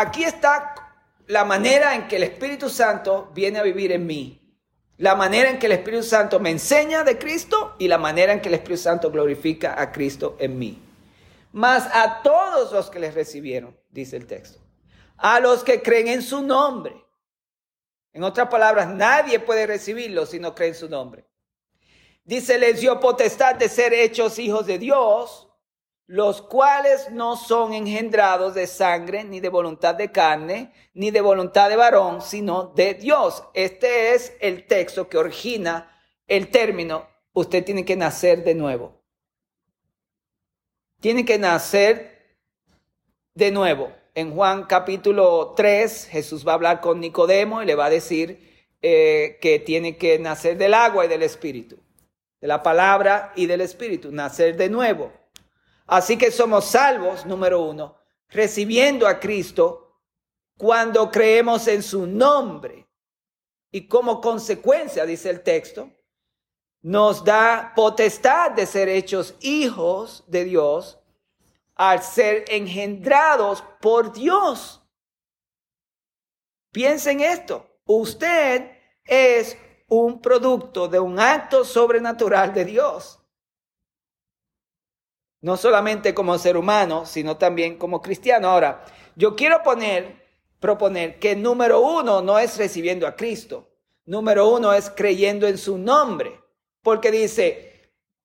aquí está la manera en que el Espíritu Santo viene a vivir en mí. La manera en que el Espíritu Santo me enseña de Cristo y la manera en que el Espíritu Santo glorifica a Cristo en mí. Más a todos los que les recibieron, dice el texto. A los que creen en su nombre. En otras palabras, nadie puede recibirlo si no cree en su nombre. Dice, les dio potestad de ser hechos hijos de Dios los cuales no son engendrados de sangre, ni de voluntad de carne, ni de voluntad de varón, sino de Dios. Este es el texto que origina el término, usted tiene que nacer de nuevo. Tiene que nacer de nuevo. En Juan capítulo 3, Jesús va a hablar con Nicodemo y le va a decir eh, que tiene que nacer del agua y del espíritu, de la palabra y del espíritu, nacer de nuevo. Así que somos salvos, número uno, recibiendo a Cristo cuando creemos en su nombre. Y como consecuencia, dice el texto, nos da potestad de ser hechos hijos de Dios al ser engendrados por Dios. Piensen esto, usted es un producto de un acto sobrenatural de Dios no solamente como ser humano, sino también como cristiano. Ahora, yo quiero poner, proponer que número uno no es recibiendo a Cristo, número uno es creyendo en su nombre, porque dice,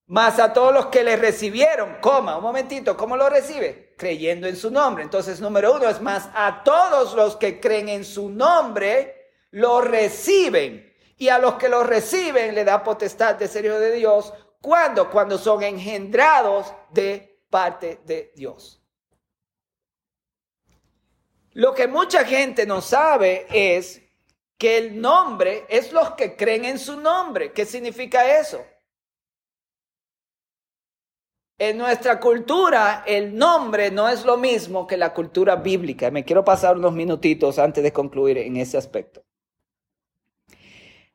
más a todos los que le recibieron, coma, un momentito, ¿cómo lo recibe? Creyendo en su nombre. Entonces, número uno es más a todos los que creen en su nombre, lo reciben. Y a los que lo reciben le da potestad de ser hijo de Dios, ¿Cuándo? Cuando son engendrados de parte de Dios. Lo que mucha gente no sabe es que el nombre es los que creen en su nombre. ¿Qué significa eso? En nuestra cultura, el nombre no es lo mismo que la cultura bíblica. Me quiero pasar unos minutitos antes de concluir en ese aspecto.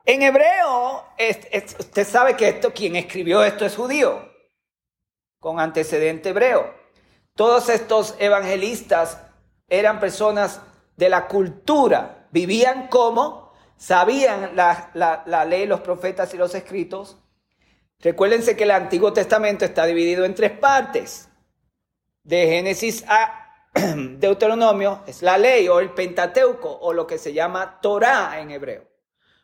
En hebreo, usted sabe que esto, quien escribió esto es judío, con antecedente hebreo. Todos estos evangelistas eran personas de la cultura, vivían como, sabían la, la ley, los profetas y los escritos. Recuérdense que el Antiguo Testamento está dividido en tres partes. De Génesis a Deuteronomio es la ley o el Pentateuco o lo que se llama Torah en hebreo.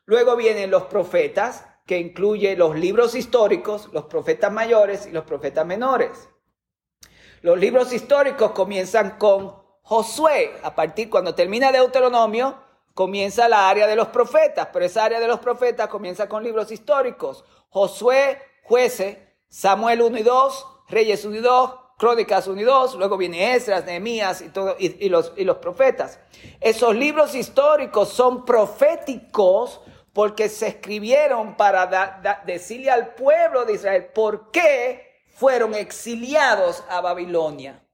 Luego vienen los profetas, que incluye los libros históricos, los profetas mayores y los profetas menores. Los libros históricos comienzan con Josué. A partir cuando termina Deuteronomio, comienza la área de los profetas, pero esa área de los profetas comienza con libros históricos. Josué, jueces, Samuel 1 y 2, Reyes 1 y 2, Crónicas 1 y 2, luego viene Esdras, Nehemías y, todo, y, los, y los profetas. Esos libros históricos son proféticos porque se escribieron para decirle al pueblo de Israel por qué fueron exiliados a Babilonia.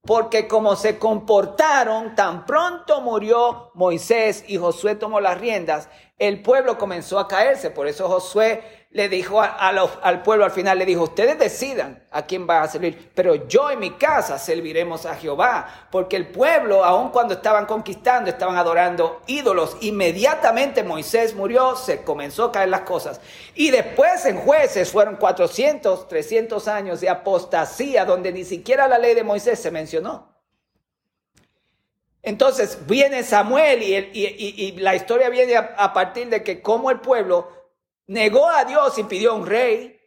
Porque como se comportaron, tan pronto murió Moisés y Josué tomó las riendas, el pueblo comenzó a caerse. Por eso Josué le dijo al pueblo al final, le dijo, ustedes decidan a quién van a servir, pero yo en mi casa serviremos a Jehová, porque el pueblo, aun cuando estaban conquistando, estaban adorando ídolos. Inmediatamente Moisés murió, se comenzó a caer las cosas. Y después en jueces fueron 400, 300 años de apostasía, donde ni siquiera la ley de Moisés se mencionó. Entonces viene Samuel y, la historia viene a, a partir de que como el pueblo negó a Dios y pidió un rey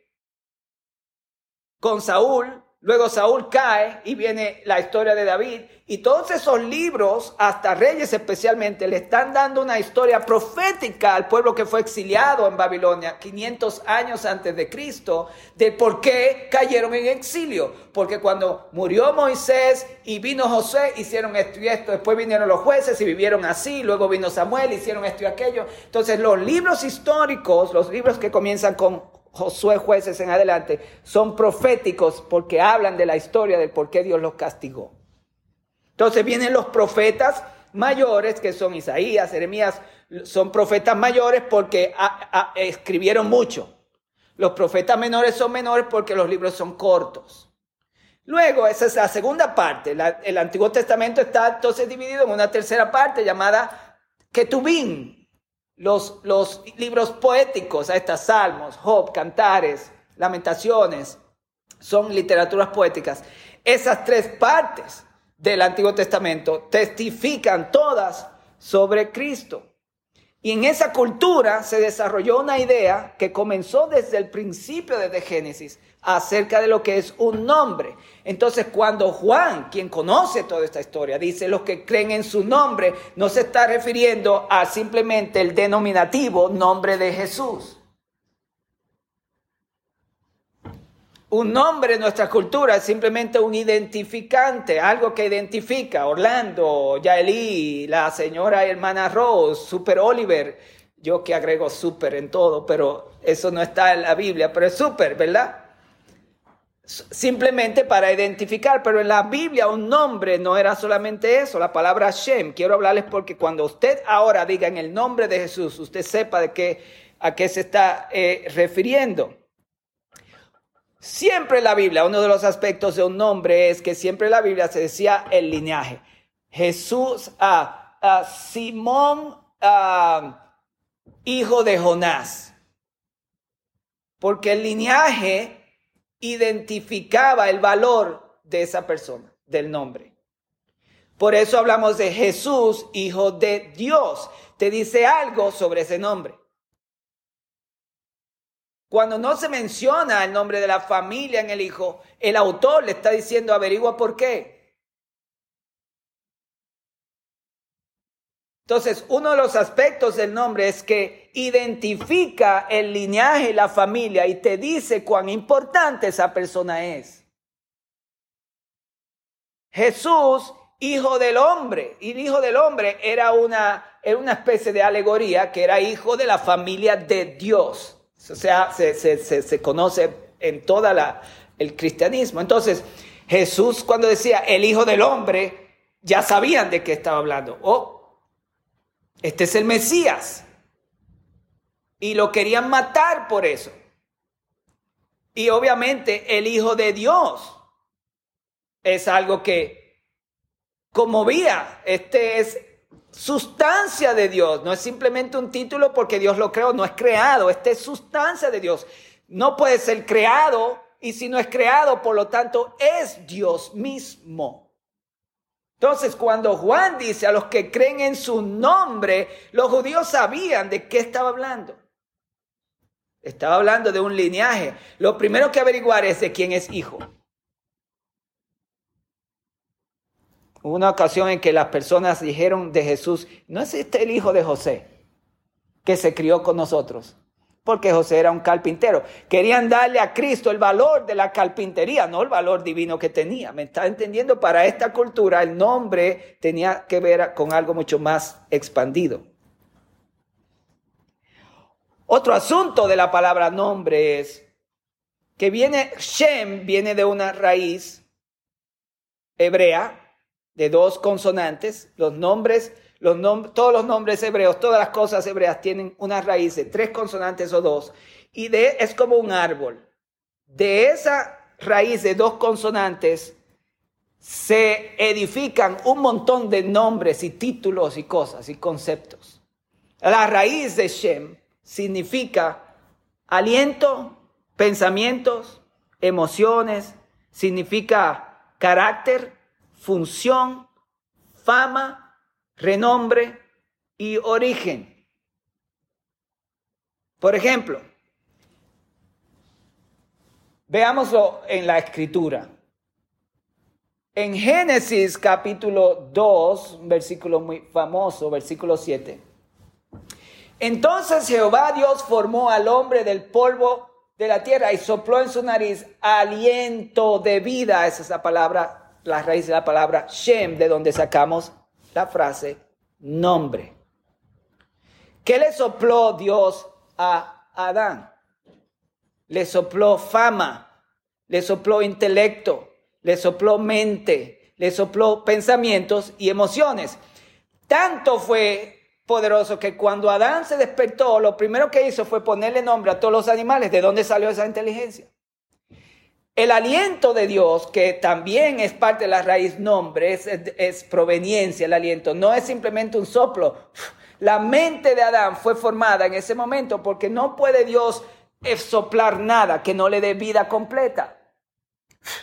con Saúl. Luego Saúl cae y viene la historia de David. Y todos esos libros, hasta Reyes especialmente, le están dando una historia profética al pueblo que fue exiliado en Babilonia 500 años antes de Cristo, de por qué cayeron en exilio. Porque cuando murió Moisés y vino José, hicieron esto y esto. Después vinieron los jueces y vivieron así. Luego vino Samuel, hicieron esto y aquello. Entonces los libros históricos, los libros que comienzan con Josué jueces en adelante, son proféticos porque hablan de la historia del por qué Dios los castigó. Entonces vienen los profetas mayores, que son Isaías, Jeremías, son profetas mayores porque escribieron mucho. Los profetas menores son menores porque los libros son cortos. Luego, esa es la segunda parte. el Antiguo Testamento está entonces dividido en una tercera parte llamada Ketubín, los, libros poéticos, a estas salmos, Job, Cantares, Lamentaciones, son literaturas poéticas. Esas tres partes del Antiguo Testamento testifican todas sobre Cristo. Y en esa cultura se desarrolló una idea que comenzó desde el principio de Génesis acerca de lo que es un nombre. Entonces, cuando Juan, quien conoce toda esta historia, dice los que creen en su nombre, no se está refiriendo a simplemente el denominativo nombre de Jesús. Un nombre en nuestra cultura es simplemente un identificante, algo que identifica. Orlando, Yaeli, la señora hermana Rose, Super Oliver. Yo que agrego super en todo, pero eso no está en la Biblia, pero es super, ¿verdad? Simplemente para identificar, pero en la Biblia un nombre no era solamente eso, la palabra Shem. Quiero hablarles porque cuando usted ahora diga en el nombre de Jesús, usted sepa de qué, a qué se está eh, refiriendo. Siempre en la Biblia, uno de los aspectos de un nombre es que siempre en la Biblia se decía el linaje. Jesús, a Simón, hijo de Jonás. Porque el linaje identificaba el valor de esa persona, del nombre. Por eso hablamos de Jesús, hijo de Dios. Te dice algo sobre ese nombre. Cuando no se menciona el nombre de la familia en el hijo, el autor le está diciendo averigua por qué. Entonces, uno de los aspectos del nombre es que identifica el linaje y la familia y te dice cuán importante esa persona es. Jesús, hijo del hombre, y el hijo del hombre era una, era una especie de alegoría que era hijo de la familia de Dios. O sea, se, conoce en toda la, el cristianismo. Entonces, Jesús cuando decía el Hijo del Hombre, ya sabían de qué estaba hablando. Oh, este es el Mesías. Y lo querían matar por eso. Y obviamente el Hijo de Dios es algo que conmovía. Este es sustancia de Dios. No es simplemente un título porque Dios lo creó, no es creado, este es sustancia de Dios. No puede ser creado y si no es creado, por lo tanto, es Dios mismo. Entonces, cuando Juan dice a los que creen en su nombre, los judíos sabían de qué estaba hablando. Estaba hablando de un linaje. Lo primero que averiguar es de quién es hijo. Hubo una ocasión en que las personas dijeron de Jesús, ¿no es este el hijo de José que se crió con nosotros? Porque José era un carpintero. Querían darle a Cristo el valor de la carpintería, no el valor divino que tenía. ¿Me está entendiendo? Para esta cultura el nombre tenía que ver con algo mucho más expandido. Otro asunto de la palabra nombre es que viene, Shem viene de una raíz hebrea de dos consonantes, los nombres, todos los nombres hebreos, todas las cosas hebreas tienen una raíz de tres consonantes o dos, y de, es como un árbol. De esa raíz de dos consonantes se edifican un montón de nombres y títulos y cosas y conceptos. La raíz de Shem significa aliento, pensamientos, emociones, significa carácter, función, fama, renombre y origen. Por ejemplo, veámoslo en la escritura. En Génesis capítulo 2, versículo muy famoso, versículo 7. Entonces Jehová Dios formó al hombre del polvo de la tierra y sopló en su nariz aliento de vida, esa es la palabra la raíz de la palabra Shem, de donde sacamos la frase nombre. ¿Qué le sopló Dios a Adán? Le sopló fama, le sopló intelecto, le sopló mente, le sopló pensamientos y emociones. Tanto fue poderoso que cuando Adán se despertó, lo primero que hizo fue ponerle nombre a todos los animales. ¿De dónde salió esa inteligencia? El aliento de Dios, que también es parte de la raíz nombre, es, proveniencia, el aliento, no es simplemente un soplo. La mente de Adán fue formada en ese momento porque no puede Dios soplar nada que no le dé vida completa.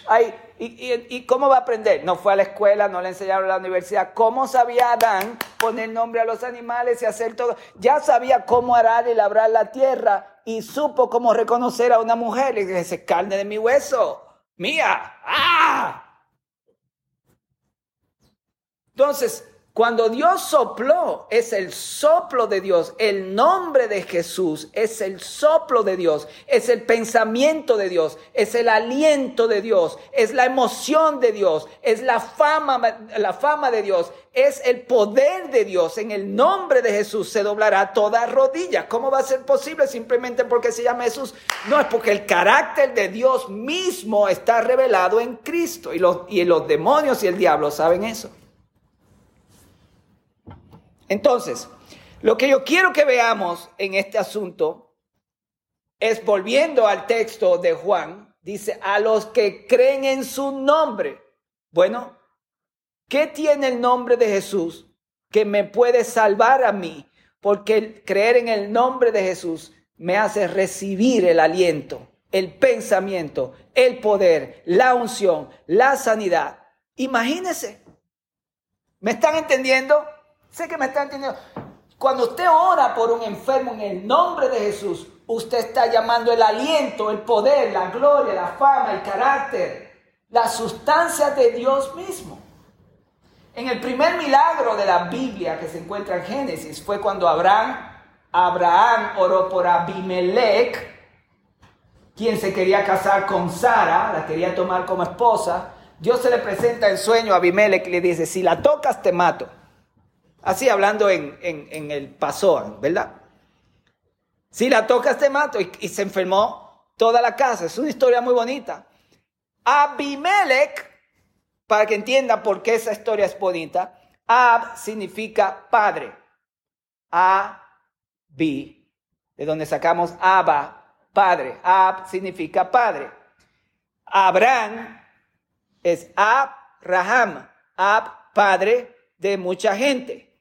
Ay, y, cómo va a aprender? No fue a la escuela, no le enseñaron a la universidad. ¿Cómo sabía Adán poner nombre a los animales y hacer todo? Ya sabía cómo arar y labrar la tierra y supo cómo reconocer a una mujer. Y dice, carne de mi hueso, mía. ¡Ah! Entonces, cuando Dios sopló, es el soplo de Dios. El nombre de Jesús es el soplo de Dios. Es el pensamiento de Dios. Es el aliento de Dios. Es la emoción de Dios. Es la fama, la fama de Dios. Es el poder de Dios. En el nombre de Jesús se doblará toda rodilla. ¿Cómo va a ser posible? Simplemente porque se llama Jesús. No, es porque el carácter de Dios mismo está revelado en Cristo. Y los, y los demonios y el diablo saben eso. Entonces, lo que yo quiero que veamos en este asunto es volviendo al texto de Juan, dice, a los que creen en su nombre. Bueno, ¿qué tiene el nombre de Jesús que me puede salvar a mí? Porque creer en el nombre de Jesús me hace recibir el aliento, el pensamiento, el poder, la unción, la sanidad. Imagínense. ¿Me están entendiendo? Sé que me está entendiendo. Cuando usted ora por un enfermo en el nombre de Jesús, usted está llamando el aliento, el poder, la gloria, la fama, el carácter, la sustancia de Dios mismo. En el primer milagro de la Biblia que se encuentra en Génesis fue cuando Abraham, Abraham oró por Abimelech, quien se quería casar con Sara, la quería tomar como esposa. Dios se le presenta en sueño a Abimelech y le dice, si la tocas te mato. Así hablando en, el pasón, ¿verdad? Si la tocas te mato y, se enfermó toda la casa. Es una historia muy bonita. Abimelech, para que entienda por qué esa historia es bonita, Ab significa padre. Abi, de donde sacamos Abba, padre. Ab significa padre. Abraham es Abraham. Ab, padre de mucha gente.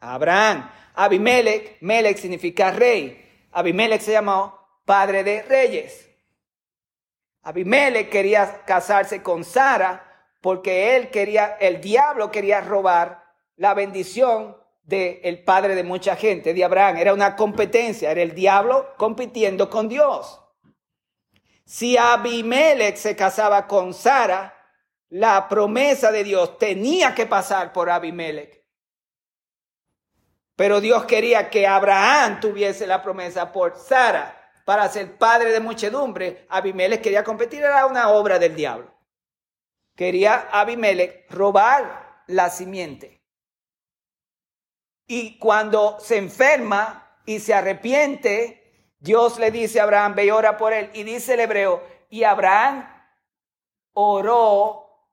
Abraham. Abimelech, Melech significa rey. Abimelech se llamó padre de reyes. Abimelech quería casarse con Sara porque él quería, el diablo quería robar la bendición del padre de mucha gente, de Abraham. Era una competencia, era el diablo compitiendo con Dios. Si Abimelech se casaba con Sara, la promesa de Dios tenía que pasar por Abimelech. Pero Dios quería que Abraham tuviese la promesa por Sara para ser padre de muchedumbre. Abimelech quería competir, era una obra del diablo. Quería Abimelech robar la simiente. Y cuando se enferma y se arrepiente, Dios le dice a Abraham, ve y ora por él. Y dice el hebreo, y Abraham oró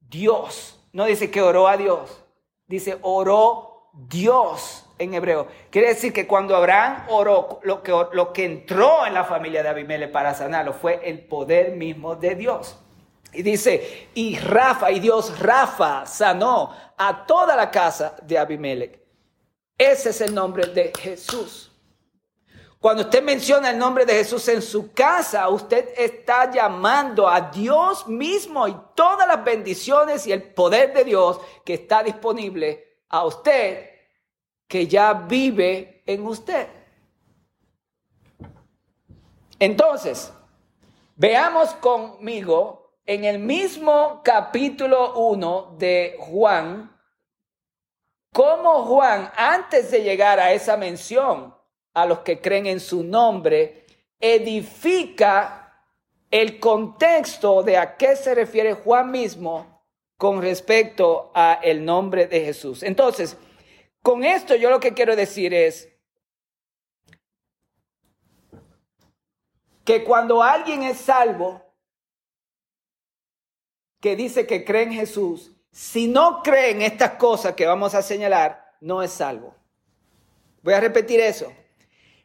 Dios. No dice que oró a Dios, dice oró Dios en hebreo. Quiere decir que cuando Abraham oró, lo que, lo que entró en la familia de Abimelech para sanarlo fue el poder mismo de Dios. Y dice, y Rafa, y Dios Rafa sanó a toda la casa de Abimelech. Ese es el nombre de Jesús. Cuando usted menciona el nombre de Jesús en su casa, usted está llamando a Dios mismo y todas las bendiciones y el poder de Dios que está disponible a usted que ya vive en usted. Entonces, veamos conmigo en el mismo capítulo 1 de Juan, cómo Juan, antes de llegar a esa mención a los que creen en su nombre, edifica el contexto de a qué se refiere Juan mismo con respecto a el nombre de Jesús. Entonces, con esto yo lo que quiero decir es que cuando alguien es salvo, que dice que cree en Jesús, si no cree en estas cosas que vamos a señalar, no es salvo. Voy a repetir eso.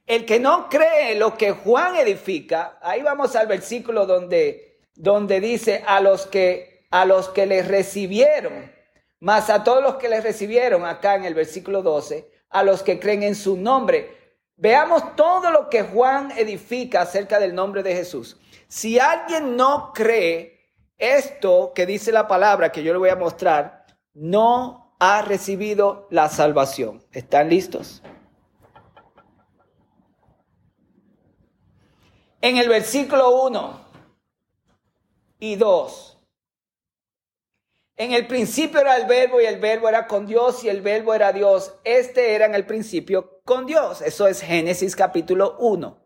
El que no cree lo que Juan edifica, ahí vamos al versículo donde donde dice a los que a los que les recibieron, más a todos los que les recibieron acá en el versículo 12, a los que creen en su nombre. Veamos todo lo que Juan edifica acerca del nombre de Jesús. Si alguien no cree esto que dice la palabra que yo le voy a mostrar, no ha recibido la salvación. ¿Están listos? En el versículo 1 y 2. En el principio era el verbo y el verbo era con Dios y el verbo era Dios. Este era en el principio con Dios. Eso es Génesis capítulo 1.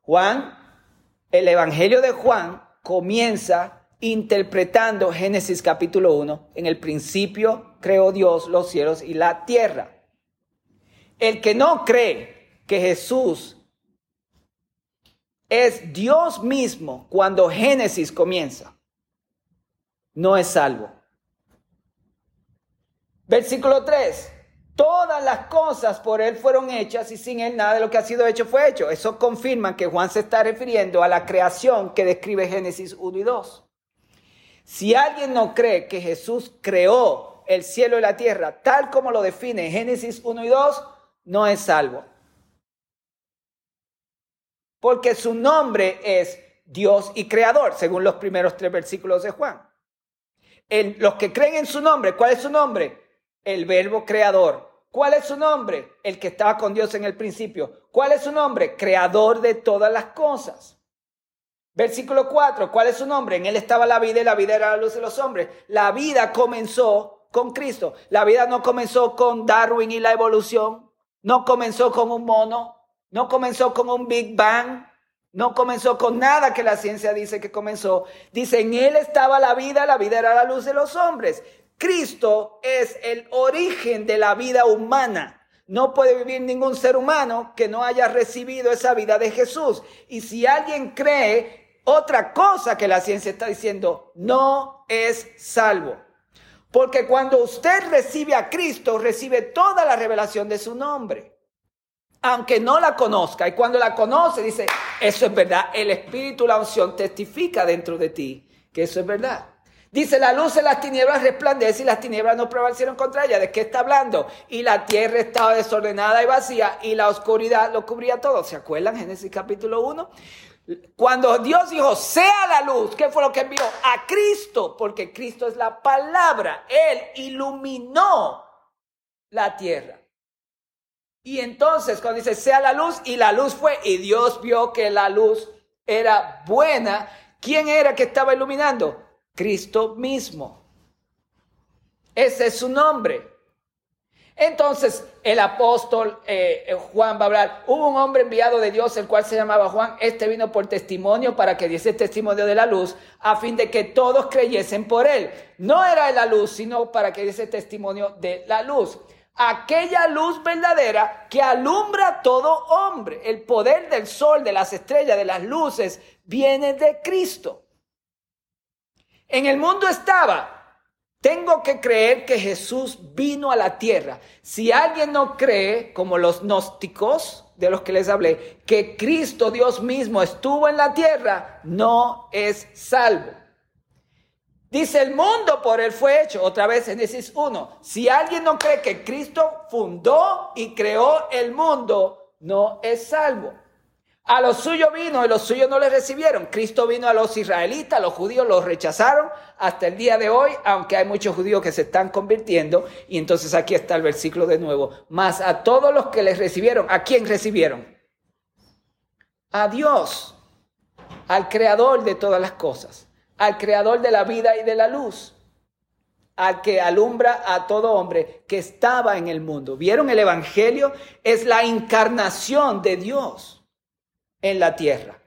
Juan, el Evangelio de Juan comienza interpretando Génesis capítulo 1. En el principio creó Dios los cielos y la tierra. El que no cree que Jesús es Dios mismo cuando Génesis comienza, no es salvo. Versículo 3. Todas las cosas por Él fueron hechas y sin Él nada de lo que ha sido hecho fue hecho. Eso confirma que Juan se está refiriendo a la creación que describe Génesis 1 y 2. Si alguien no cree que Jesús creó el cielo y la tierra tal como lo define Génesis 1 y 2, no es salvo. Porque su nombre es Dios y Creador, según los primeros tres versículos de Juan. los que creen en su nombre, ¿cuál es su nombre? El verbo creador. ¿Cuál es su nombre? El que estaba con Dios en el principio. ¿Cuál es su nombre? Creador de todas las cosas. Versículo 4. ¿Cuál es su nombre? En él estaba la vida y la vida era la luz de los hombres. La vida comenzó con Cristo. La vida no comenzó con Darwin y la evolución. No comenzó con un mono. No comenzó con un Big Bang. No comenzó con nada que la ciencia dice que comenzó. Dice, en él estaba la vida, la vida era la luz de los hombres. Cristo es el origen de la vida humana. No puede vivir ningún ser humano que no haya recibido esa vida de Jesús. Y si alguien cree otra cosa que la ciencia está diciendo, no es salvo. Porque cuando usted recibe a Cristo, recibe toda la revelación de su nombre. Aunque no la conozca. Y cuando la conoce, dice, eso es verdad. El Espíritu, la unción, testifica dentro de ti que eso es verdad. Dice, la luz de las tinieblas resplandece y las tinieblas no prevalecieron contra ella. ¿De qué está hablando? Y la tierra estaba desordenada y vacía y la oscuridad lo cubría todo. ¿Se acuerdan? Génesis capítulo 1. Cuando Dios dijo, sea la luz, ¿qué fue lo que envió? A Cristo, porque Cristo es la palabra. Él iluminó la tierra. Y entonces cuando dice, sea la luz, y la luz fue, y Dios vio que la luz era buena, ¿quién era que estaba iluminando? Cristo mismo. Ese es su nombre. Entonces el apóstol eh, eh, Juan va a hablar, hubo un hombre enviado de Dios, el cual se llamaba Juan, este vino por testimonio para que diese testimonio de la luz, a fin de que todos creyesen por él. No era la luz, sino para que diese testimonio de la luz. Aquella luz verdadera que alumbra a todo hombre. El poder del sol, de las estrellas, de las luces, viene de Cristo. En el mundo estaba. Tengo que creer que Jesús vino a la tierra. Si alguien no cree, como los gnósticos de los que les hablé, que Cristo Dios mismo estuvo en la tierra, no es salvo. Dice el mundo por él fue hecho, otra vez Génesis 1. Si alguien no cree que Cristo fundó y creó el mundo, no es salvo. A los suyos vino y los suyos no le recibieron. Cristo vino a los israelitas, los judíos los rechazaron hasta el día de hoy, aunque hay muchos judíos que se están convirtiendo. Y entonces aquí está el versículo de nuevo. Mas a todos los que les recibieron, ¿a quién recibieron? A Dios, al creador de todas las cosas, al creador de la vida y de la luz, al que alumbra a todo hombre que estaba en el mundo. ¿Vieron el Evangelio? Es la encarnación de Dios en la tierra.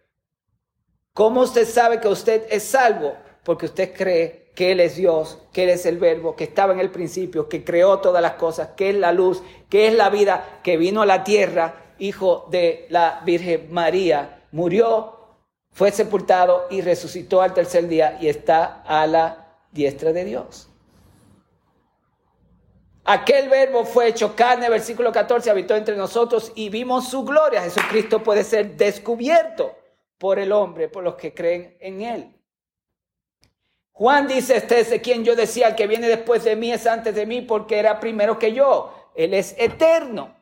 ¿Cómo usted sabe que usted es salvo? Porque usted cree que Él es Dios, que Él es el verbo, que estaba en el principio, que creó todas las cosas, que es la luz, que es la vida, que vino a la tierra, hijo de la Virgen María, murió, fue sepultado y resucitó al tercer día y está a la diestra de Dios. Aquel verbo fue hecho carne, versículo 14, habitó entre nosotros y vimos su gloria. Jesucristo puede ser descubierto por el hombre, por los que creen en él. Juan dice, este es quien yo decía, el que viene después de mí es antes de mí porque era primero que yo. Él es eterno.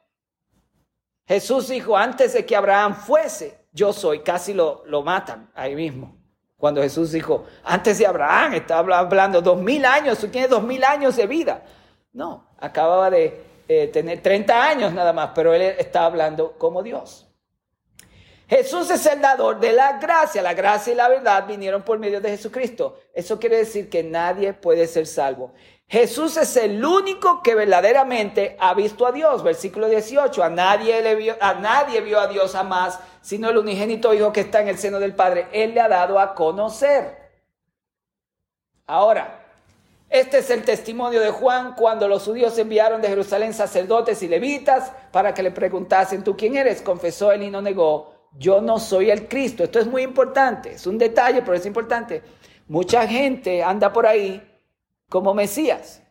Jesús dijo, antes de que Abraham fuese, yo soy. Casi lo, lo matan ahí mismo. Cuando Jesús dijo, antes de Abraham, estaba hablando dos mil años, tú tienes dos mil años de vida. No, acababa de eh, tener 30 años nada más, pero él estaba hablando como Dios. Jesús es el dador de la gracia. La gracia y la verdad vinieron por medio de Jesucristo. Eso quiere decir que nadie puede ser salvo. Jesús es el único que verdaderamente ha visto a Dios. Versículo 18. A nadie, le vio, a nadie vio a Dios jamás, sino el unigénito Hijo que está en el seno del Padre. Él le ha dado a conocer. Ahora, este es el testimonio de Juan cuando los judíos enviaron de Jerusalén sacerdotes y levitas para que le preguntasen, ¿tú quién eres? Confesó él y no negó yo no soy el Cristo. Esto es muy importante, es un detalle, pero es importante. Mucha gente anda por ahí como Mesías.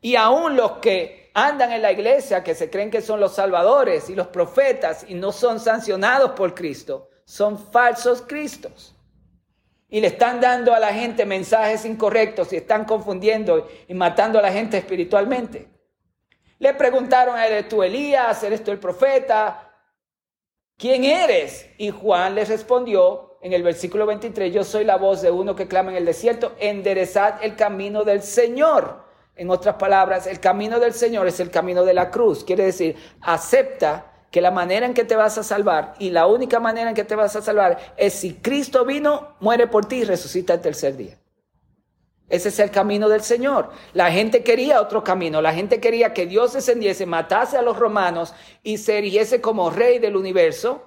Y aún los que andan en la iglesia, que se creen que son los salvadores y los profetas y no son sancionados por Cristo, son falsos Cristos. Y le están dando a la gente mensajes incorrectos y están confundiendo y matando a la gente espiritualmente. Le preguntaron, ¿eres tú Elías? ¿Eres tú el profeta? ¿Quién eres? Y Juan les respondió en el versículo 23, yo soy la voz de uno que clama en el desierto, enderezad el camino del Señor. En otras palabras, el camino del Señor es el camino de la cruz. Quiere decir, acepta que la manera en que te vas a salvar y la única manera en que te vas a salvar es si Cristo vino, muere por ti y resucita el tercer día. Ese es el camino del Señor. La gente quería otro camino. La gente quería que Dios descendiese, matase a los romanos y se erigiese como rey del universo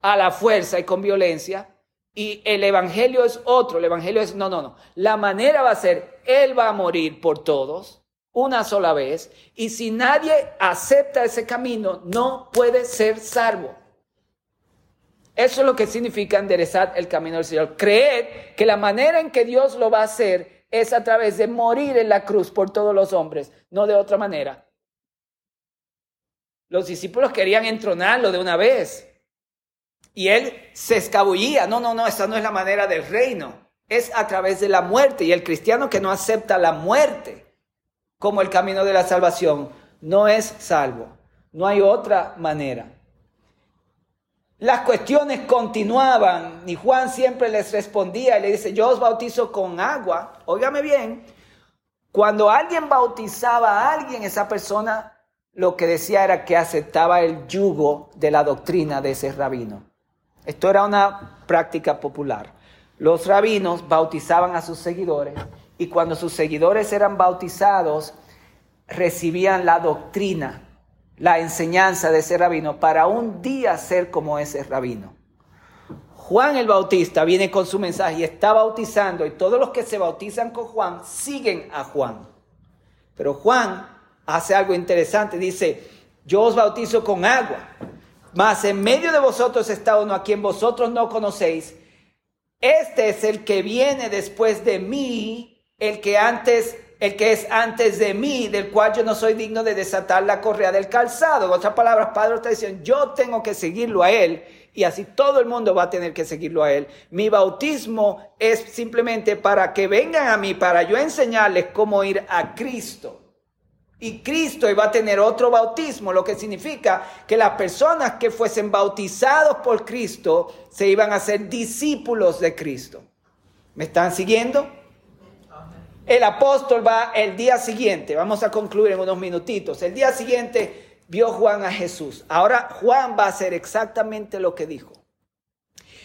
a la fuerza y con violencia. Y el evangelio es otro. El evangelio es, no, no, no. La manera va a ser, Él va a morir por todos una sola vez. Y si nadie acepta ese camino, no puede ser salvo. Eso es lo que significa enderezar el camino del Señor. Creed que la manera en que Dios lo va a hacer es a través de morir en la cruz por todos los hombres, no de otra manera. Los discípulos querían entronarlo de una vez. Y él se escabullía. No, no, no, esa no es la manera del reino. Es a través de la muerte. Y el cristiano que no acepta la muerte como el camino de la salvación no es salvo. No hay otra manera. Las cuestiones continuaban y Juan siempre les respondía y le dice, yo os bautizo con agua. Óigame bien, cuando alguien bautizaba a alguien, esa persona lo que decía era que aceptaba el yugo de la doctrina de ese rabino. Esto era una práctica popular. Los rabinos bautizaban a sus seguidores y cuando sus seguidores eran bautizados, recibían la doctrina la enseñanza de ese rabino para un día ser como ese rabino. Juan el Bautista viene con su mensaje y está bautizando y todos los que se bautizan con Juan siguen a Juan. Pero Juan hace algo interesante, dice, yo os bautizo con agua, mas en medio de vosotros está uno a quien vosotros no conocéis. Este es el que viene después de mí, el que antes el que es antes de mí, del cual yo no soy digno de desatar la correa del calzado. En otras palabras, Padre está diciendo, yo tengo que seguirlo a Él y así todo el mundo va a tener que seguirlo a Él. Mi bautismo es simplemente para que vengan a mí, para yo enseñarles cómo ir a Cristo. Y Cristo iba a tener otro bautismo, lo que significa que las personas que fuesen bautizados por Cristo se iban a ser discípulos de Cristo. ¿Me están siguiendo? El apóstol va el día siguiente, vamos a concluir en unos minutitos, el día siguiente vio Juan a Jesús. Ahora Juan va a hacer exactamente lo que dijo.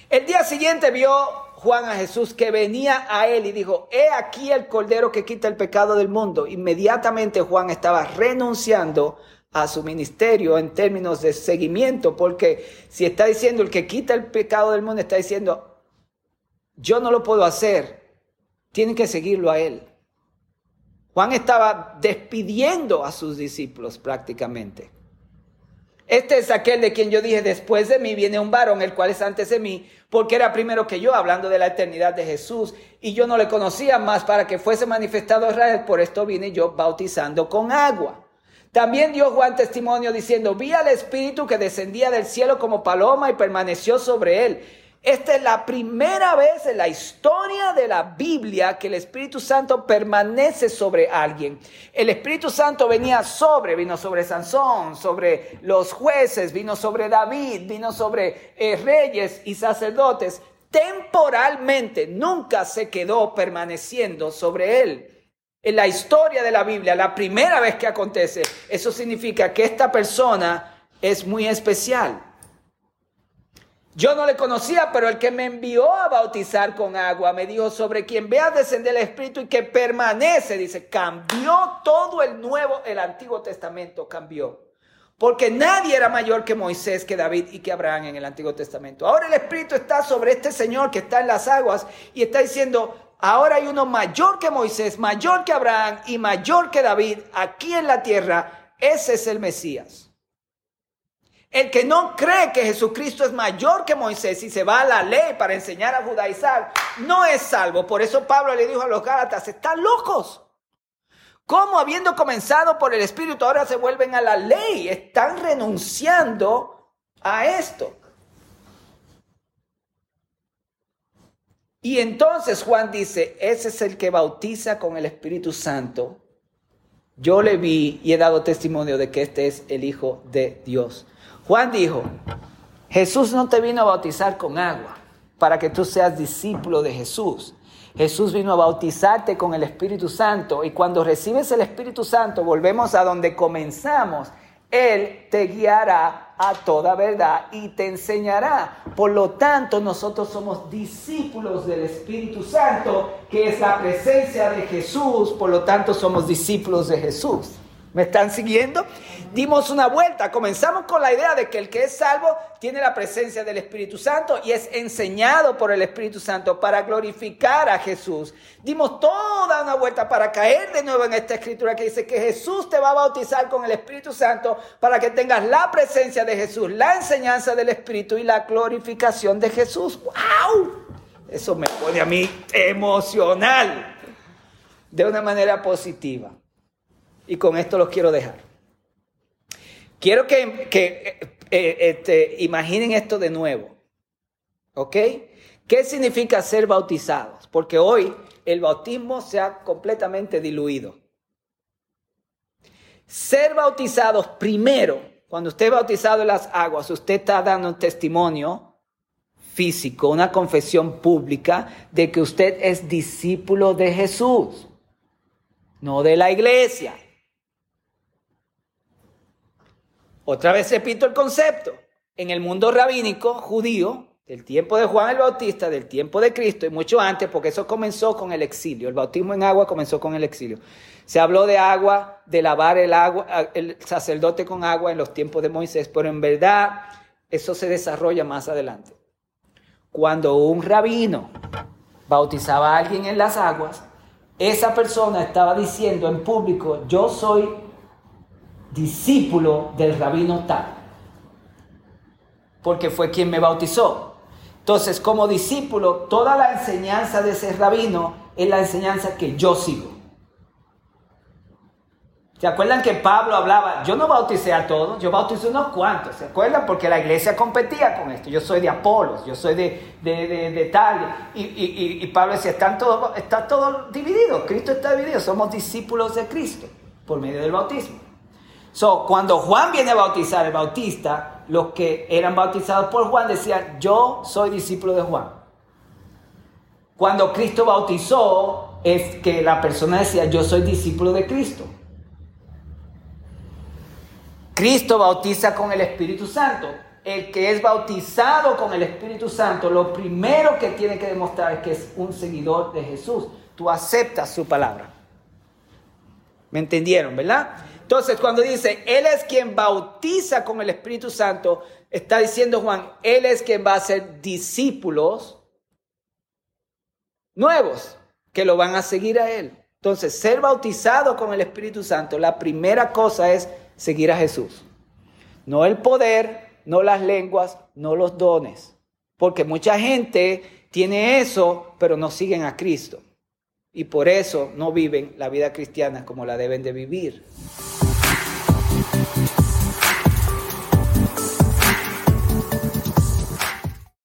El día siguiente vio Juan a Jesús que venía a él y dijo, he aquí el cordero que quita el pecado del mundo. Inmediatamente Juan estaba renunciando a su ministerio en términos de seguimiento, porque si está diciendo el que quita el pecado del mundo, está diciendo, yo no lo puedo hacer, tienen que seguirlo a él. Juan estaba despidiendo a sus discípulos prácticamente. Este es aquel de quien yo dije, después de mí viene un varón, el cual es antes de mí, porque era primero que yo, hablando de la eternidad de Jesús, y yo no le conocía más para que fuese manifestado a Israel, por esto vine yo bautizando con agua. También dio Juan testimonio diciendo, vi al Espíritu que descendía del cielo como paloma y permaneció sobre él. Esta es la primera vez en la historia de la Biblia que el Espíritu Santo permanece sobre alguien. El Espíritu Santo venía sobre, vino sobre Sansón, sobre los jueces, vino sobre David, vino sobre eh, reyes y sacerdotes. Temporalmente nunca se quedó permaneciendo sobre él. En la historia de la Biblia, la primera vez que acontece, eso significa que esta persona es muy especial. Yo no le conocía, pero el que me envió a bautizar con agua me dijo sobre quien vea descender el Espíritu y que permanece, dice, cambió todo el nuevo, el Antiguo Testamento cambió. Porque nadie era mayor que Moisés, que David y que Abraham en el Antiguo Testamento. Ahora el Espíritu está sobre este Señor que está en las aguas y está diciendo, ahora hay uno mayor que Moisés, mayor que Abraham y mayor que David aquí en la tierra. Ese es el Mesías. El que no cree que Jesucristo es mayor que Moisés y se va a la ley para enseñar a judaizar, no es salvo. Por eso Pablo le dijo a los Gálatas, están locos. ¿Cómo habiendo comenzado por el Espíritu ahora se vuelven a la ley? Están renunciando a esto. Y entonces Juan dice, ese es el que bautiza con el Espíritu Santo. Yo le vi y he dado testimonio de que este es el Hijo de Dios. Juan dijo, Jesús no te vino a bautizar con agua para que tú seas discípulo de Jesús. Jesús vino a bautizarte con el Espíritu Santo y cuando recibes el Espíritu Santo, volvemos a donde comenzamos, Él te guiará a toda verdad y te enseñará. Por lo tanto, nosotros somos discípulos del Espíritu Santo, que es la presencia de Jesús, por lo tanto somos discípulos de Jesús. ¿Me están siguiendo? Dimos una vuelta. Comenzamos con la idea de que el que es salvo tiene la presencia del Espíritu Santo y es enseñado por el Espíritu Santo para glorificar a Jesús. Dimos toda una vuelta para caer de nuevo en esta escritura que dice que Jesús te va a bautizar con el Espíritu Santo para que tengas la presencia de Jesús, la enseñanza del Espíritu y la glorificación de Jesús. ¡Wow! Eso me pone a mí emocional de una manera positiva. Y con esto los quiero dejar. Quiero que, que eh, este, imaginen esto de nuevo. ¿Ok? ¿Qué significa ser bautizados? Porque hoy el bautismo se ha completamente diluido. Ser bautizados primero, cuando usted es bautizado en las aguas, usted está dando un testimonio físico, una confesión pública de que usted es discípulo de Jesús, no de la iglesia. Otra vez repito el concepto. En el mundo rabínico judío, del tiempo de Juan el Bautista, del tiempo de Cristo y mucho antes, porque eso comenzó con el exilio. El bautismo en agua comenzó con el exilio. Se habló de agua, de lavar el agua, el sacerdote con agua en los tiempos de Moisés, pero en verdad eso se desarrolla más adelante. Cuando un rabino bautizaba a alguien en las aguas, esa persona estaba diciendo en público, yo soy discípulo del rabino tal, porque fue quien me bautizó. Entonces, como discípulo, toda la enseñanza de ese rabino es la enseñanza que yo sigo. ¿Se acuerdan que Pablo hablaba? Yo no bauticé a todos, yo bauticé unos cuantos. ¿Se acuerdan? Porque la iglesia competía con esto. Yo soy de Apolos, yo soy de, de, tal. Y, Pablo decía, están todo, está todo dividido. Cristo está dividido. Somos discípulos de Cristo por medio del bautismo. So, cuando Juan viene a bautizar, el bautista, los que eran bautizados por Juan decían, yo soy discípulo de Juan. Cuando Cristo bautizó, es que la persona decía, yo soy discípulo de Cristo. Cristo bautiza con el Espíritu Santo. El que es bautizado con el Espíritu Santo, lo primero que tiene que demostrar es que es un seguidor de Jesús. Tú aceptas su palabra. ¿Me entendieron, verdad? Entonces, cuando dice, Él es quien bautiza con el Espíritu Santo, está diciendo Juan, Él es quien va a ser discípulos nuevos que lo van a seguir a Él. Entonces, ser bautizado con el Espíritu Santo, la primera cosa es seguir a Jesús. No el poder, no las lenguas, no los dones. Porque mucha gente tiene eso, pero no siguen a Cristo. Y por eso no viven la vida cristiana como la deben de vivir.